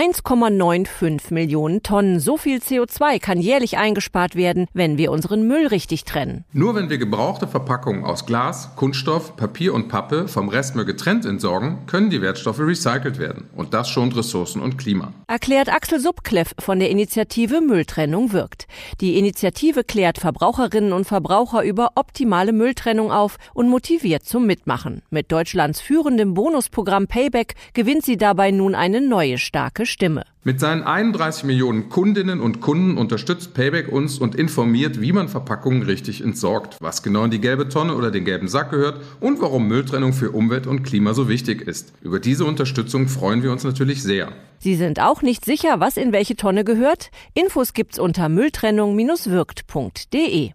1,95 Millionen Tonnen. So viel CO2 kann jährlich eingespart werden, wenn wir unseren Müll richtig trennen. Nur wenn wir gebrauchte Verpackungen aus Glas, Kunststoff, Papier und Pappe vom Restmüll getrennt entsorgen, können die Wertstoffe recycelt werden. Und das schont Ressourcen und Klima. Erklärt Axel Subkleff von der Initiative Mülltrennung wirkt. Die Initiative klärt Verbraucherinnen und Verbraucher über optimale Mülltrennung auf und motiviert zum Mitmachen. Mit Deutschlands führendem Bonusprogramm Payback gewinnt sie dabei nun eine neue starke Stimme. Mit seinen 31 Millionen Kundinnen und Kunden unterstützt Payback uns und informiert, wie man Verpackungen richtig entsorgt, was genau in die gelbe Tonne oder den gelben Sack gehört und warum Mülltrennung für Umwelt und Klima so wichtig ist. Über diese Unterstützung freuen wir uns natürlich sehr. Sie sind auch nicht sicher, was in welche Tonne gehört? Infos gibt's unter mülltrennung-wirkt.de.